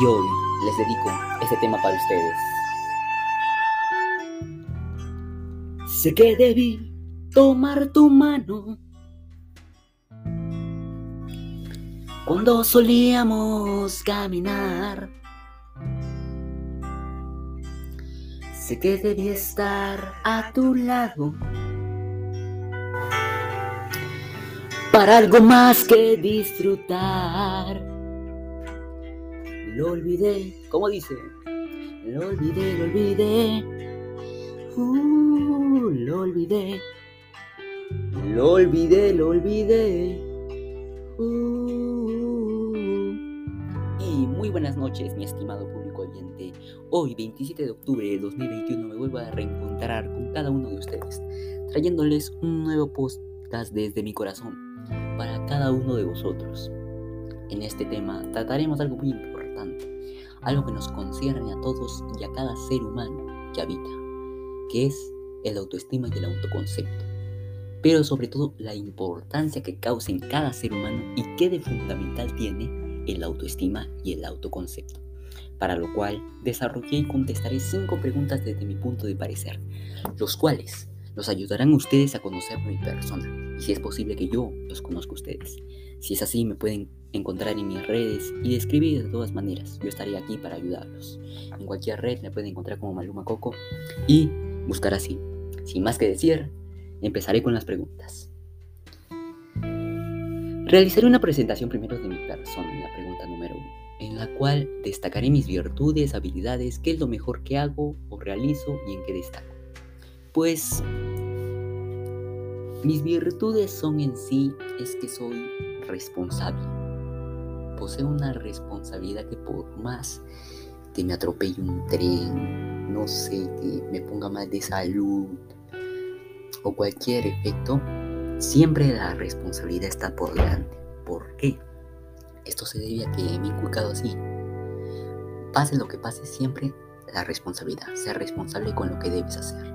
Y hoy les dedico este tema para ustedes. Sé que debí tomar tu mano cuando solíamos caminar. Sé que debí estar a tu lado para algo más que disfrutar. Lo olvidé, ¿cómo dice? Lo olvidé, lo olvidé. Uh, lo olvidé. Lo olvidé, lo olvidé. Uh. Y muy buenas noches, mi estimado público oyente. Hoy, 27 de octubre de 2021, me vuelvo a reencontrar con cada uno de ustedes, trayéndoles un nuevo podcast desde mi corazón para cada uno de vosotros. En este tema trataremos algo muy importante, algo que nos concierne a todos y a cada ser humano que habita, que es el autoestima y el autoconcepto pero sobre todo la importancia que causa en cada ser humano y qué de fundamental tiene el autoestima y el autoconcepto. Para lo cual desarrollé y contestaré cinco preguntas desde mi punto de parecer, los cuales los ayudarán a ustedes a conocer mi persona y si es posible que yo los conozca a ustedes. Si es así, me pueden encontrar en mis redes y escribir de todas maneras. Yo estaré aquí para ayudarlos. En cualquier red me pueden encontrar como Maluma Coco y buscar así. Sin más que decir, Empezaré con las preguntas. Realizaré una presentación primero de mi persona la pregunta número uno, en la cual destacaré mis virtudes, habilidades, qué es lo mejor que hago o realizo y en qué destaco. Pues mis virtudes son en sí es que soy responsable. Poseo una responsabilidad que por más que me atropelle un tren, no sé, que me ponga mal de salud, o cualquier efecto, siempre la responsabilidad está por delante. ¿Por qué? Esto se debe a que me he inculcado así. Pase lo que pase, siempre la responsabilidad. Ser responsable con lo que debes hacer.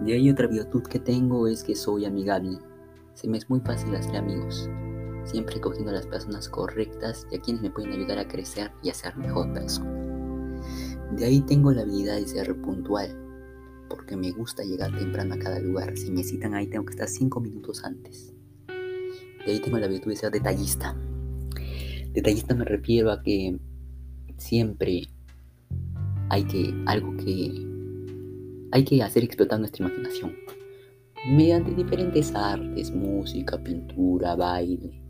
De ahí otra virtud que tengo es que soy amigable. Se me es muy fácil hacer amigos. Siempre cogiendo a las personas correctas y a quienes me pueden ayudar a crecer y a ser mejor persona. De ahí tengo la habilidad de ser puntual porque me gusta llegar temprano a cada lugar. Si me citan ahí tengo que estar 5 minutos antes. De ahí tengo la virtud de ser detallista. Detallista me refiero a que siempre hay que algo que hay que hacer explotar nuestra imaginación mediante diferentes artes, música, pintura, baile.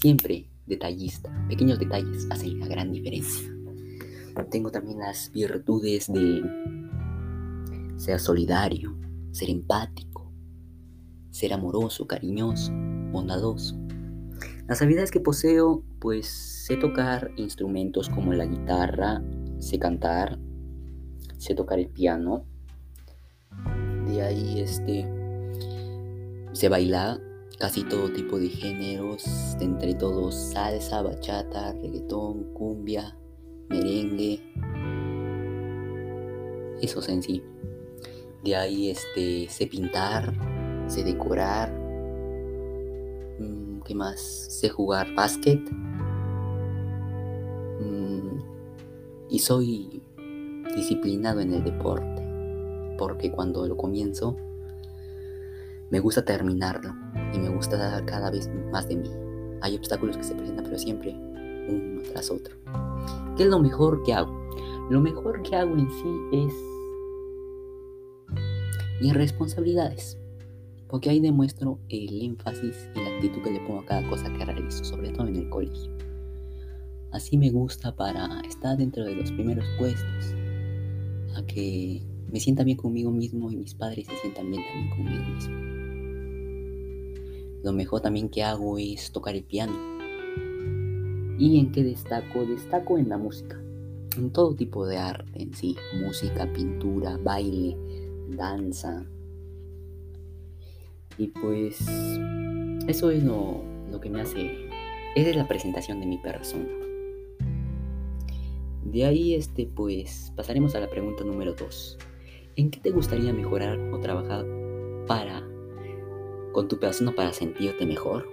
Siempre detallista. Pequeños detalles hacen la gran diferencia. Tengo también las virtudes de ser solidario, ser empático, ser amoroso, cariñoso, bondadoso. Las habilidades que poseo, pues sé tocar instrumentos como la guitarra, sé cantar, sé tocar el piano. De ahí este sé bailar casi todo tipo de géneros, entre todos salsa, bachata, reggaetón, cumbia, merengue. Eso en sí. De ahí este, sé pintar, sé decorar. Mm, ¿Qué más? Sé jugar básquet. Mm, y soy disciplinado en el deporte. Porque cuando lo comienzo, me gusta terminarlo. Y me gusta dar cada vez más de mí. Hay obstáculos que se presentan, pero siempre uno tras otro. ¿Qué es lo mejor que hago? Lo mejor que hago en sí es y responsabilidades, porque ahí demuestro el énfasis y la actitud que le pongo a cada cosa que realizo, sobre todo en el colegio. Así me gusta para estar dentro de los primeros puestos, a que me sienta bien conmigo mismo y mis padres se sientan bien también conmigo mismo. Lo mejor también que hago es tocar el piano. ¿Y en qué destaco? Destaco en la música, en todo tipo de arte en sí, música, pintura, baile, danza. Y pues eso es lo, que me hace, esa es la presentación de mi persona. De ahí, este, pues, pasaremos a la pregunta número 2. ¿En qué te gustaría mejorar o trabajar para, con tu persona para sentirte mejor?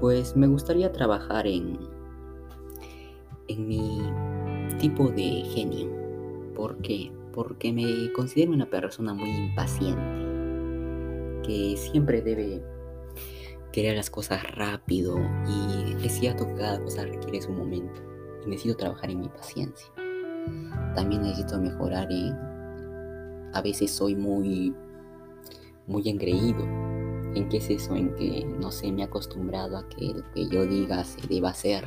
Pues me gustaría trabajar en, en mi tipo de genio. ¿Por qué? Porque me considero una persona muy impaciente, que siempre debe querer las cosas rápido y es cierto que cada cosa requiere su momento necesito trabajar en mi paciencia. También necesito mejorar en... A veces soy muy, muy engreído. ¿En qué es eso? En que, no sé, me he acostumbrado a que lo que yo diga se deba hacer.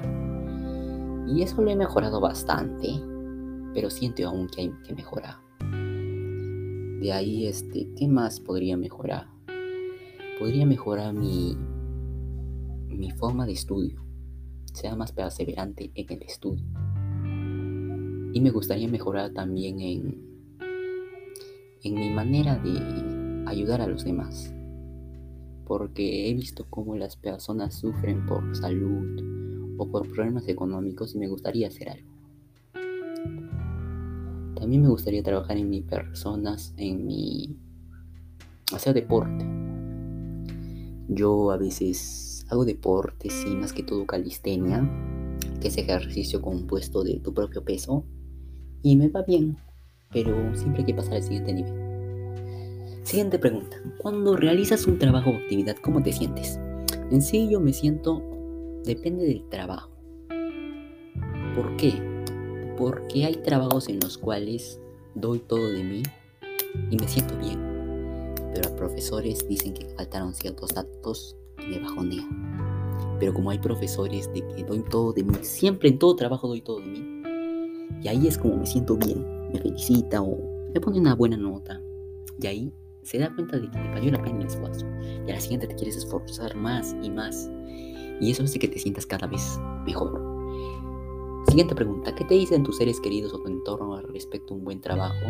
Y eso lo he mejorado bastante, pero siento aún que hay que mejorar. De ahí, este, ¿qué más podría mejorar? Podría mejorar mi, mi forma de estudio, sea más perseverante en el estudio. Y me gustaría mejorar también en, en mi manera de ayudar a los demás. Porque he visto cómo las personas sufren por salud o por problemas económicos y me gustaría hacer algo. También me gustaría trabajar en mis personas, en mi... hacer deporte. Yo a veces hago deporte, sí, más que todo calistenia, que es ejercicio compuesto de tu propio peso y me va bien, pero siempre hay que pasar al siguiente nivel. Siguiente pregunta. Cuando realizas un trabajo o actividad, ¿cómo te sientes? En sí yo me siento, depende del trabajo. ¿Por qué? Porque hay trabajos en los cuales doy todo de mí y me siento bien. Pero a profesores dicen que faltaron ciertos datos y me bajonea. Pero como hay profesores de que doy todo de mí, siempre en todo trabajo doy todo de mí, y ahí es como me siento bien, me felicita o me pone una buena nota. Y ahí se da cuenta de que te valió la pena el esfuerzo. Y a la siguiente te quieres esforzar más y más. Y eso hace que te sientas cada vez mejor. Siguiente pregunta. ¿Qué te dicen tus seres queridos o tu entorno al respecto a un buen trabajo?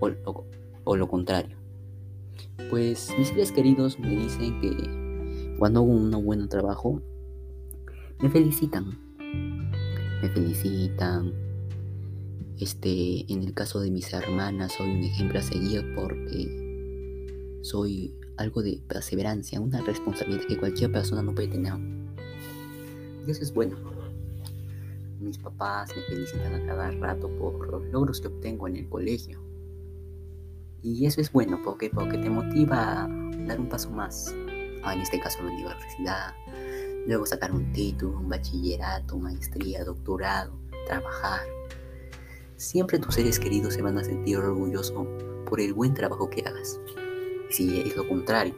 O, o lo contrario. Pues mis seres queridos me dicen que cuando hago un buen trabajo, me felicitan. Me felicitan, este, en el caso de mis hermanas soy un ejemplo a seguir porque soy algo de perseverancia, una responsabilidad que cualquier persona no puede tener. Y eso es bueno. Mis papás me felicitan a cada rato por los logros que obtengo en el colegio. Y eso es bueno porque, porque te motiva a dar un paso más. Ah, en este caso la universidad, luego sacar un título, un bachillerato, maestría, doctorado, trabajar siempre tus seres queridos se van a sentir orgullosos por el buen trabajo que hagas. Si es lo contrario,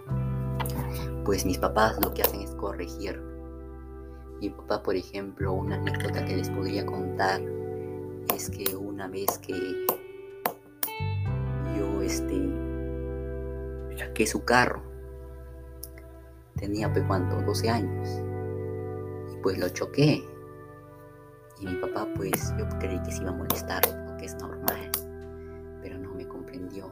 pues mis papás lo que hacen es corregir. Mi papá, por ejemplo, una anécdota que les podría contar es que una vez que yo este saqué su carro, tenía pues cuánto, 12 años, y pues lo choqué y mi papá pues yo creí que se iba a molestar porque es normal, pero no me comprendió.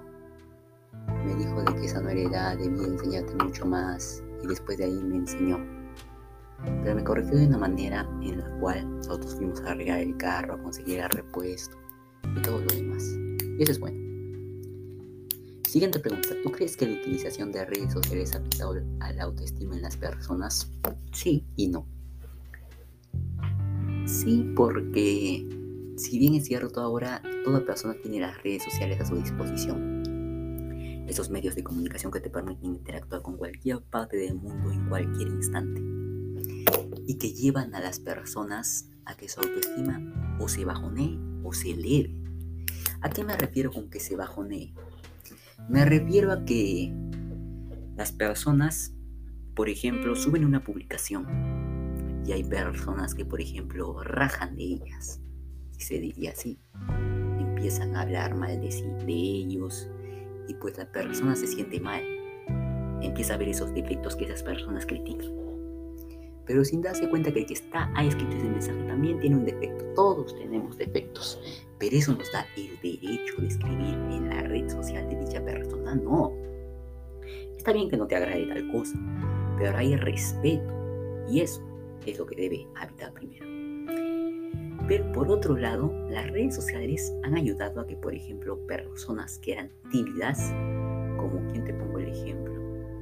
Me dijo de que esa no era edad, debía enseñarte mucho más y después de ahí me enseñó. Pero me corrigió de una manera en la cual nosotros fuimos a arreglar el carro, a conseguir el repuesto y todo lo demás. Y eso es bueno. Siguiente pregunta. ¿Tú crees que la utilización de redes sociales ha afectado a la autoestima en las personas? Sí y no. Sí, porque si bien es cierto ahora, toda persona tiene las redes sociales a su disposición. Esos medios de comunicación que te permiten interactuar con cualquier parte del mundo en cualquier instante. Y que llevan a las personas a que su autoestima o se bajonee o se eleve. ¿A qué me refiero con que se bajonee? Me refiero a que las personas, por ejemplo, suben una publicación y hay personas que, por ejemplo, rajan de ellas, si se diría así. Empiezan a hablar mal de, sí, de ellos y pues la persona se siente mal. Empieza a ver esos defectos que esas personas critican. Pero sin darse cuenta que el que está ha escrito ese mensaje también tiene un defecto. Todos tenemos defectos. Pero eso nos da el derecho de escribir en la red social de dicha persona. No. Está bien que no te agrade tal cosa, pero hay respeto. Y eso es lo que debe habitar primero. Pero por otro lado, las redes sociales han ayudado a que, por ejemplo, personas que eran tímidas, como quien te pongo el ejemplo,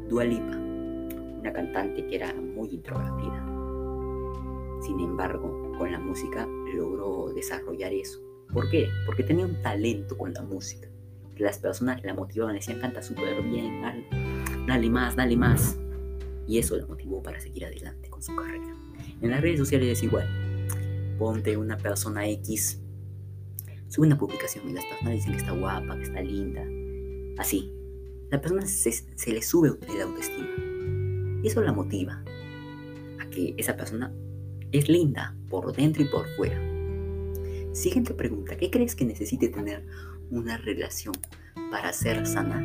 Dua Lipa, una cantante que era muy introvertida, Sin embargo, con la música logró desarrollar eso. ¿Por qué? Porque tenía un talento con la música. Las personas la motivaban, decían, canta súper bien, dale, dale más, dale más. Y eso la motivó para seguir adelante con su carrera. En las redes sociales es igual. Ponte una persona X, sube una publicación y las personas dicen que está guapa, que está linda. Así. La persona se, le sube el autoestima. Y eso la motiva a que esa persona es linda por dentro y por fuera. Siguiente pregunta, ¿qué crees que necesite tener una relación para ser sana?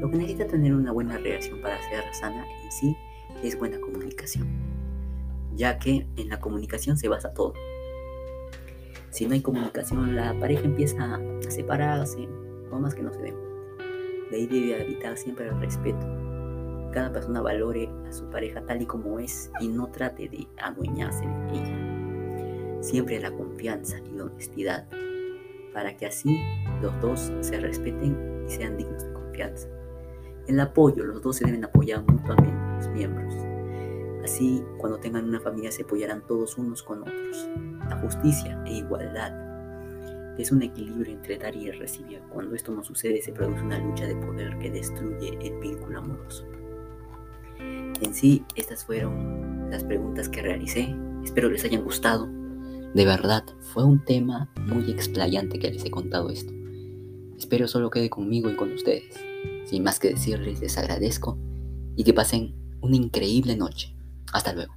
Lo que necesita tener una buena relación para ser sana en sí es buena comunicación, ya que en la comunicación se basa todo. Si no hay comunicación, la pareja empieza a separarse, o más que no se den. De ahí debe habitar siempre el respeto. Cada persona valore a su pareja tal y como es y no trate de adueñarse de ella. Siempre la confianza y la honestidad, para que así los dos se respeten y sean dignos de confianza. El apoyo, los dos se deben apoyar mutuamente, los miembros. Así, cuando tengan una familia, se apoyarán todos unos con otros. La justicia e igualdad es un equilibrio entre dar y recibir. Cuando esto no sucede, se produce una lucha de poder que destruye el vínculo amoroso. En sí, estas fueron las preguntas que realicé. Espero les hayan gustado. De verdad, fue un tema muy explayante que les he contado esto. Espero solo quede conmigo y con ustedes. Sin más que decirles, les agradezco y que pasen una increíble noche. Hasta luego.